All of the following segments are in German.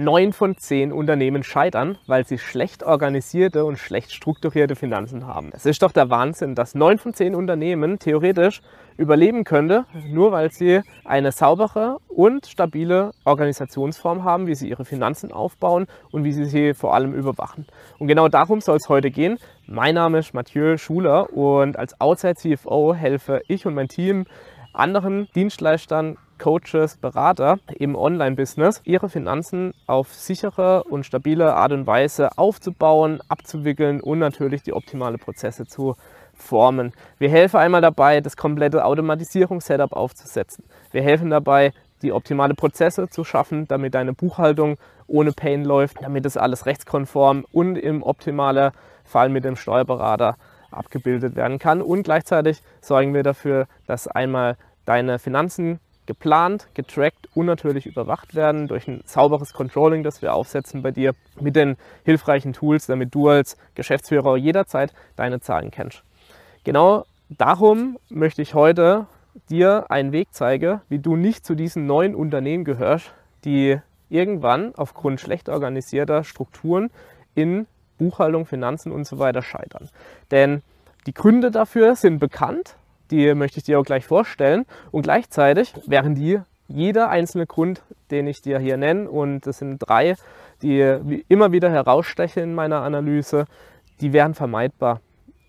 Neun von zehn Unternehmen scheitern, weil sie schlecht organisierte und schlecht strukturierte Finanzen haben. Es ist doch der Wahnsinn, dass neun von zehn Unternehmen theoretisch überleben könnte, nur weil sie eine saubere und stabile Organisationsform haben, wie sie ihre Finanzen aufbauen und wie sie sie vor allem überwachen. Und genau darum soll es heute gehen. Mein Name ist Mathieu Schuler und als Outside CFO helfe ich und mein Team anderen Dienstleistern, Coaches, Berater im Online-Business, ihre Finanzen auf sichere und stabile Art und Weise aufzubauen, abzuwickeln und natürlich die optimale Prozesse zu formen. Wir helfen einmal dabei, das komplette Automatisierungs-Setup aufzusetzen. Wir helfen dabei, die optimale Prozesse zu schaffen, damit deine Buchhaltung ohne Pain läuft, damit das alles rechtskonform und im optimalen Fall mit dem Steuerberater abgebildet werden kann. Und gleichzeitig sorgen wir dafür, dass einmal deine Finanzen geplant, getrackt und natürlich überwacht werden durch ein sauberes Controlling, das wir aufsetzen bei dir mit den hilfreichen Tools, damit du als Geschäftsführer jederzeit deine Zahlen kennst. Genau darum möchte ich heute dir einen Weg zeigen, wie du nicht zu diesen neuen Unternehmen gehörst, die irgendwann aufgrund schlecht organisierter Strukturen in Buchhaltung, Finanzen und so weiter scheitern. Denn die Gründe dafür sind bekannt die möchte ich dir auch gleich vorstellen. Und gleichzeitig wären die jeder einzelne Grund, den ich dir hier nenne, und das sind drei, die immer wieder herausstechen in meiner Analyse, die wären vermeidbar.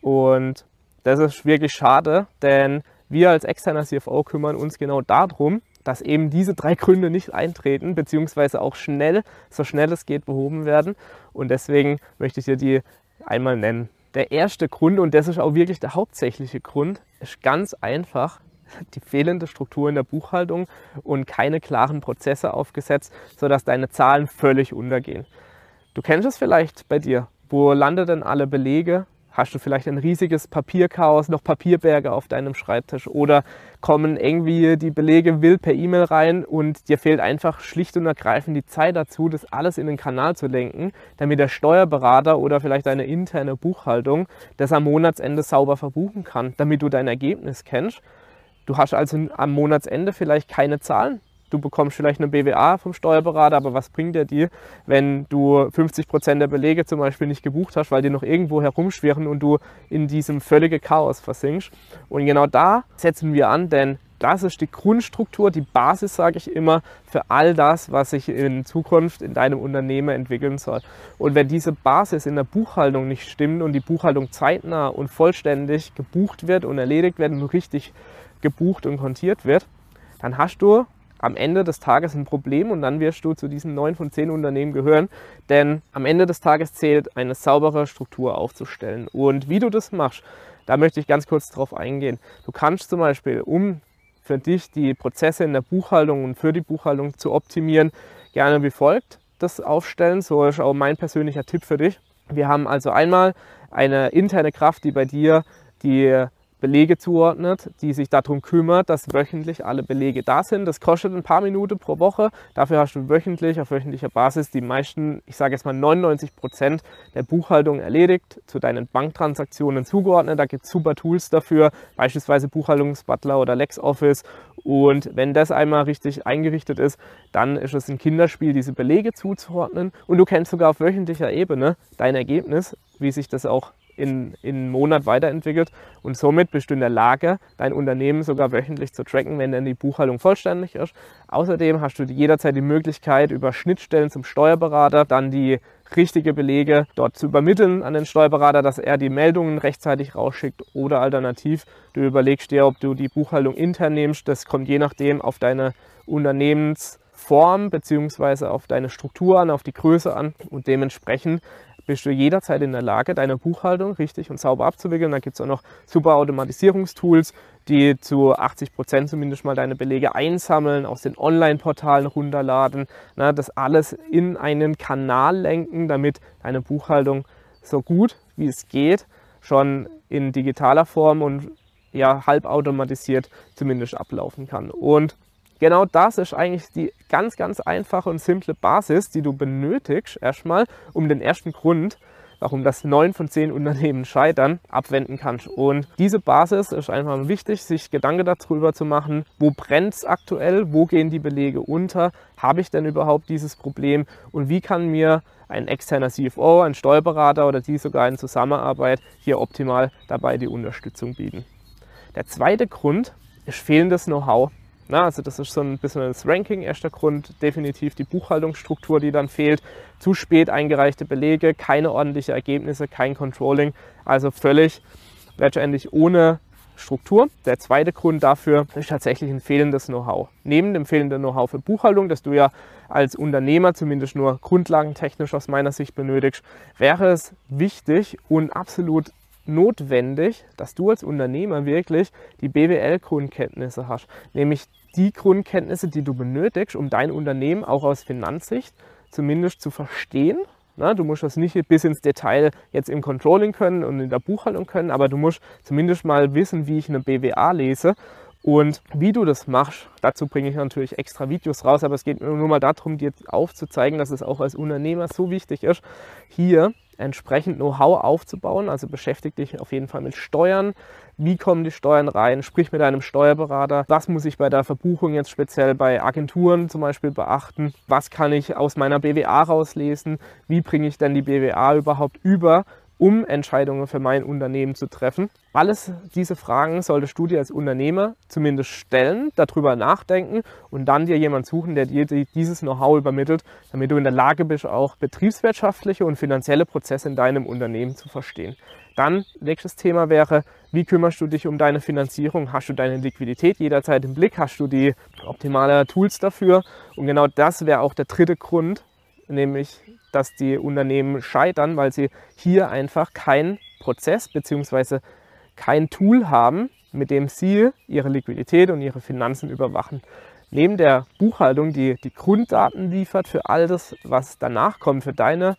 Und das ist wirklich schade, denn wir als externer CFO kümmern uns genau darum, dass eben diese drei Gründe nicht eintreten, beziehungsweise auch schnell, so schnell es geht, behoben werden. Und deswegen möchte ich dir die einmal nennen. Der erste Grund, und das ist auch wirklich der hauptsächliche Grund, ist ganz einfach die fehlende Struktur in der Buchhaltung und keine klaren Prozesse aufgesetzt, sodass deine Zahlen völlig untergehen. Du kennst es vielleicht bei dir. Wo landet denn alle Belege? Hast du vielleicht ein riesiges Papierchaos, noch Papierberge auf deinem Schreibtisch oder kommen irgendwie die Belege wild per E-Mail rein und dir fehlt einfach schlicht und ergreifend die Zeit dazu, das alles in den Kanal zu lenken, damit der Steuerberater oder vielleicht deine interne Buchhaltung das am Monatsende sauber verbuchen kann, damit du dein Ergebnis kennst. Du hast also am Monatsende vielleicht keine Zahlen, du bekommst vielleicht eine BWA vom Steuerberater, aber was bringt dir, wenn du 50 Prozent der Belege zum Beispiel nicht gebucht hast, weil die noch irgendwo herumschwirren und du in diesem völligen Chaos versinkst? Und genau da setzen wir an, denn das ist die Grundstruktur, die Basis, sage ich immer, für all das, was sich in Zukunft in deinem Unternehmen entwickeln soll. Und wenn diese Basis in der Buchhaltung nicht stimmt und die Buchhaltung zeitnah und vollständig gebucht wird und erledigt wird und richtig gebucht und kontiert wird, dann hast du am Ende des Tages ein Problem und dann wirst du zu diesen neun von zehn Unternehmen gehören. Denn am Ende des Tages zählt eine saubere Struktur aufzustellen. Und wie du das machst, da möchte ich ganz kurz drauf eingehen. Du kannst zum Beispiel, um für dich die Prozesse in der Buchhaltung und für die Buchhaltung zu optimieren, gerne wie folgt das aufstellen. So ist auch mein persönlicher Tipp für dich. Wir haben also einmal eine interne Kraft, die bei dir die Belege zuordnet, die sich darum kümmert, dass wöchentlich alle Belege da sind. Das kostet ein paar Minuten pro Woche. Dafür hast du wöchentlich auf wöchentlicher Basis die meisten, ich sage jetzt mal 99 Prozent der Buchhaltung erledigt, zu deinen Banktransaktionen zugeordnet. Da gibt es super Tools dafür, beispielsweise Buchhaltungsbutler oder LexOffice. Und wenn das einmal richtig eingerichtet ist, dann ist es ein Kinderspiel, diese Belege zuzuordnen. Und du kennst sogar auf wöchentlicher Ebene dein Ergebnis, wie sich das auch in, in einen Monat weiterentwickelt und somit bist du in der Lage, dein Unternehmen sogar wöchentlich zu tracken, wenn dann die Buchhaltung vollständig ist. Außerdem hast du jederzeit die Möglichkeit, über Schnittstellen zum Steuerberater dann die richtige Belege dort zu übermitteln an den Steuerberater, dass er die Meldungen rechtzeitig rausschickt oder alternativ du überlegst dir, ob du die Buchhaltung intern nimmst. Das kommt je nachdem auf deine Unternehmensform bzw. auf deine Struktur an, auf die Größe an und dementsprechend bist du jederzeit in der Lage, deine Buchhaltung richtig und sauber abzuwickeln. Da gibt es auch noch super Automatisierungstools, die zu 80 Prozent zumindest mal deine Belege einsammeln, aus den Online-Portalen runterladen, na, das alles in einen Kanal lenken, damit deine Buchhaltung so gut wie es geht schon in digitaler Form und ja, halbautomatisiert zumindest ablaufen kann. Und Genau das ist eigentlich die ganz, ganz einfache und simple Basis, die du benötigst erstmal, um den ersten Grund warum das neun von zehn Unternehmen scheitern, abwenden kannst. Und diese Basis ist einfach wichtig, sich Gedanken darüber zu machen, wo brennt es aktuell, wo gehen die Belege unter, habe ich denn überhaupt dieses Problem und wie kann mir ein externer CFO, ein Steuerberater oder die sogar in Zusammenarbeit hier optimal dabei die Unterstützung bieten. Der zweite Grund ist fehlendes Know-how. Na, also das ist so ein bisschen das Ranking. Erster Grund definitiv die Buchhaltungsstruktur, die dann fehlt. Zu spät eingereichte Belege, keine ordentlichen Ergebnisse, kein Controlling. Also völlig letztendlich ohne Struktur. Der zweite Grund dafür ist tatsächlich ein fehlendes Know-how. Neben dem fehlenden Know-how für Buchhaltung, das du ja als Unternehmer zumindest nur grundlagentechnisch aus meiner Sicht benötigst, wäre es wichtig und absolut notwendig, dass du als Unternehmer wirklich die BWL-Grundkenntnisse hast. Nämlich die Grundkenntnisse, die du benötigst, um dein Unternehmen auch aus Finanzsicht zumindest zu verstehen. Na, du musst das nicht bis ins Detail jetzt im Controlling können und in der Buchhaltung können, aber du musst zumindest mal wissen, wie ich eine BWA lese und wie du das machst, dazu bringe ich natürlich extra Videos raus, aber es geht nur mal darum, dir aufzuzeigen, dass es auch als Unternehmer so wichtig ist, hier entsprechend Know-how aufzubauen. Also beschäftige dich auf jeden Fall mit Steuern. Wie kommen die Steuern rein? Sprich mit deinem Steuerberater. Was muss ich bei der Verbuchung jetzt speziell bei Agenturen zum Beispiel beachten? Was kann ich aus meiner BWA rauslesen? Wie bringe ich denn die BWA überhaupt über? Um Entscheidungen für mein Unternehmen zu treffen. Alles diese Fragen solltest du dir als Unternehmer zumindest stellen, darüber nachdenken und dann dir jemand suchen, der dir dieses Know-how übermittelt, damit du in der Lage bist, auch betriebswirtschaftliche und finanzielle Prozesse in deinem Unternehmen zu verstehen. Dann nächstes Thema wäre, wie kümmerst du dich um deine Finanzierung? Hast du deine Liquidität jederzeit im Blick? Hast du die optimalen Tools dafür? Und genau das wäre auch der dritte Grund, nämlich dass die Unternehmen scheitern, weil sie hier einfach keinen Prozess bzw. kein Tool haben, mit dem sie ihre Liquidität und ihre Finanzen überwachen. Neben der Buchhaltung, die die Grunddaten liefert für all das, was danach kommt, für deine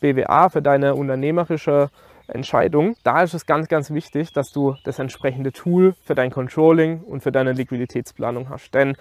BWA, für deine unternehmerische Entscheidung, da ist es ganz, ganz wichtig, dass du das entsprechende Tool für dein Controlling und für deine Liquiditätsplanung hast. Denn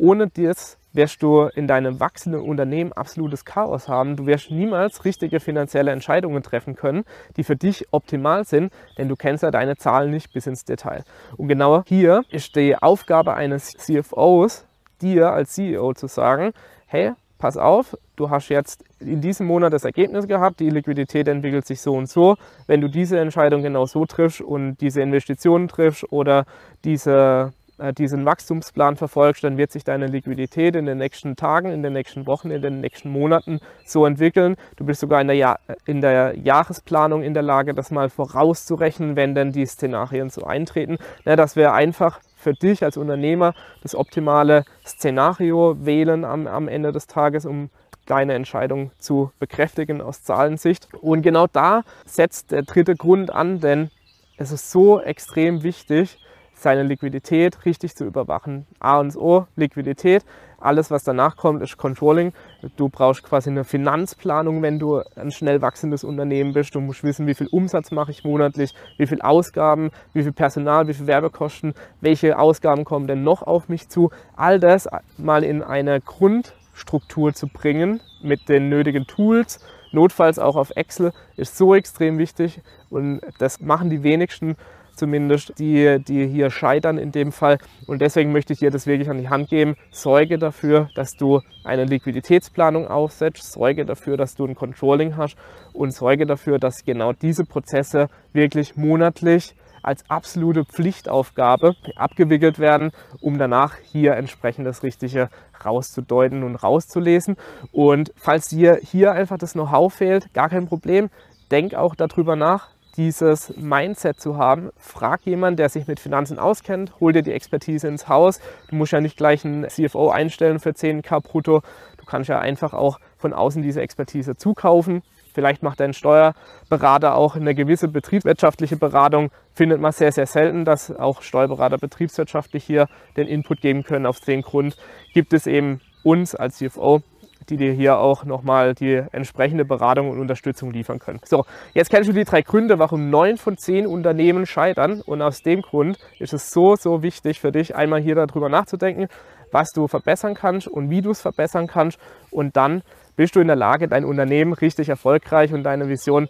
ohne das wirst du in deinem wachsenden Unternehmen absolutes Chaos haben. Du wirst niemals richtige finanzielle Entscheidungen treffen können, die für dich optimal sind, denn du kennst ja deine Zahlen nicht bis ins Detail. Und genau hier ist die Aufgabe eines CFOs, dir als CEO zu sagen, hey, pass auf, du hast jetzt in diesem Monat das Ergebnis gehabt, die Liquidität entwickelt sich so und so. Wenn du diese Entscheidung genau so triffst und diese Investitionen triffst oder diese diesen Wachstumsplan verfolgst, dann wird sich deine Liquidität in den nächsten Tagen, in den nächsten Wochen, in den nächsten Monaten so entwickeln. Du bist sogar in der, Jahr, in der Jahresplanung in der Lage, das mal vorauszurechnen, wenn denn die Szenarien so eintreten. Ja, das wäre einfach für dich als Unternehmer das optimale Szenario wählen am, am Ende des Tages, um deine Entscheidung zu bekräftigen aus Zahlensicht. Und genau da setzt der dritte Grund an, denn es ist so extrem wichtig, seine Liquidität richtig zu überwachen. A und O, Liquidität. Alles, was danach kommt, ist Controlling. Du brauchst quasi eine Finanzplanung, wenn du ein schnell wachsendes Unternehmen bist. Du musst wissen, wie viel Umsatz mache ich monatlich, wie viel Ausgaben, wie viel Personal, wie viel Werbekosten, welche Ausgaben kommen denn noch auf mich zu. All das mal in eine Grundstruktur zu bringen mit den nötigen Tools, notfalls auch auf Excel, ist so extrem wichtig und das machen die wenigsten zumindest, die, die hier scheitern in dem Fall. Und deswegen möchte ich dir das wirklich an die Hand geben. Sorge dafür, dass du eine Liquiditätsplanung aufsetzt, sorge dafür, dass du ein Controlling hast und sorge dafür, dass genau diese Prozesse wirklich monatlich als absolute Pflichtaufgabe abgewickelt werden, um danach hier entsprechend das Richtige rauszudeuten und rauszulesen. Und falls dir hier einfach das Know-how fehlt, gar kein Problem. Denk auch darüber nach, dieses Mindset zu haben. Frag jemanden, der sich mit Finanzen auskennt, hol dir die Expertise ins Haus. Du musst ja nicht gleich einen CFO einstellen für 10k brutto. Du kannst ja einfach auch von außen diese Expertise zukaufen. Vielleicht macht dein Steuerberater auch eine gewisse betriebswirtschaftliche Beratung. Findet man sehr, sehr selten, dass auch Steuerberater betriebswirtschaftlich hier den Input geben können. Auf den Grund gibt es eben uns als CFO die dir hier auch nochmal die entsprechende Beratung und Unterstützung liefern können. So, jetzt kennst du die drei Gründe, warum neun von zehn Unternehmen scheitern. Und aus dem Grund ist es so, so wichtig für dich, einmal hier darüber nachzudenken, was du verbessern kannst und wie du es verbessern kannst. Und dann bist du in der Lage, dein Unternehmen richtig erfolgreich und deine Vision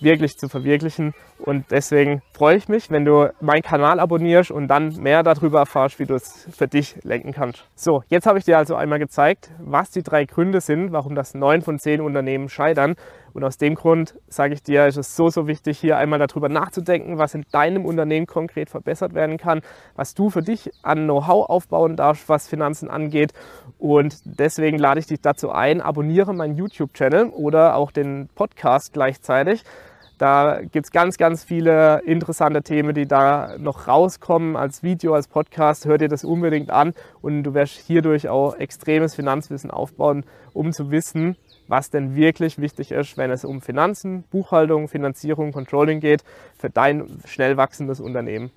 wirklich zu verwirklichen. Und deswegen freue ich mich, wenn du meinen Kanal abonnierst und dann mehr darüber erfährst, wie du es für dich lenken kannst. So, jetzt habe ich dir also einmal gezeigt, was die drei Gründe sind, warum das neun von zehn Unternehmen scheitern. Und aus dem Grund sage ich dir, ist es so, so wichtig, hier einmal darüber nachzudenken, was in deinem Unternehmen konkret verbessert werden kann, was du für dich an Know-how aufbauen darfst, was Finanzen angeht. Und deswegen lade ich dich dazu ein, abonniere meinen YouTube-Channel oder auch den Podcast gleichzeitig. Da gibt es ganz, ganz viele interessante Themen, die da noch rauskommen als Video, als Podcast. Hör dir das unbedingt an und du wirst hierdurch auch extremes Finanzwissen aufbauen, um zu wissen, was denn wirklich wichtig ist, wenn es um Finanzen, Buchhaltung, Finanzierung, Controlling geht für dein schnell wachsendes Unternehmen.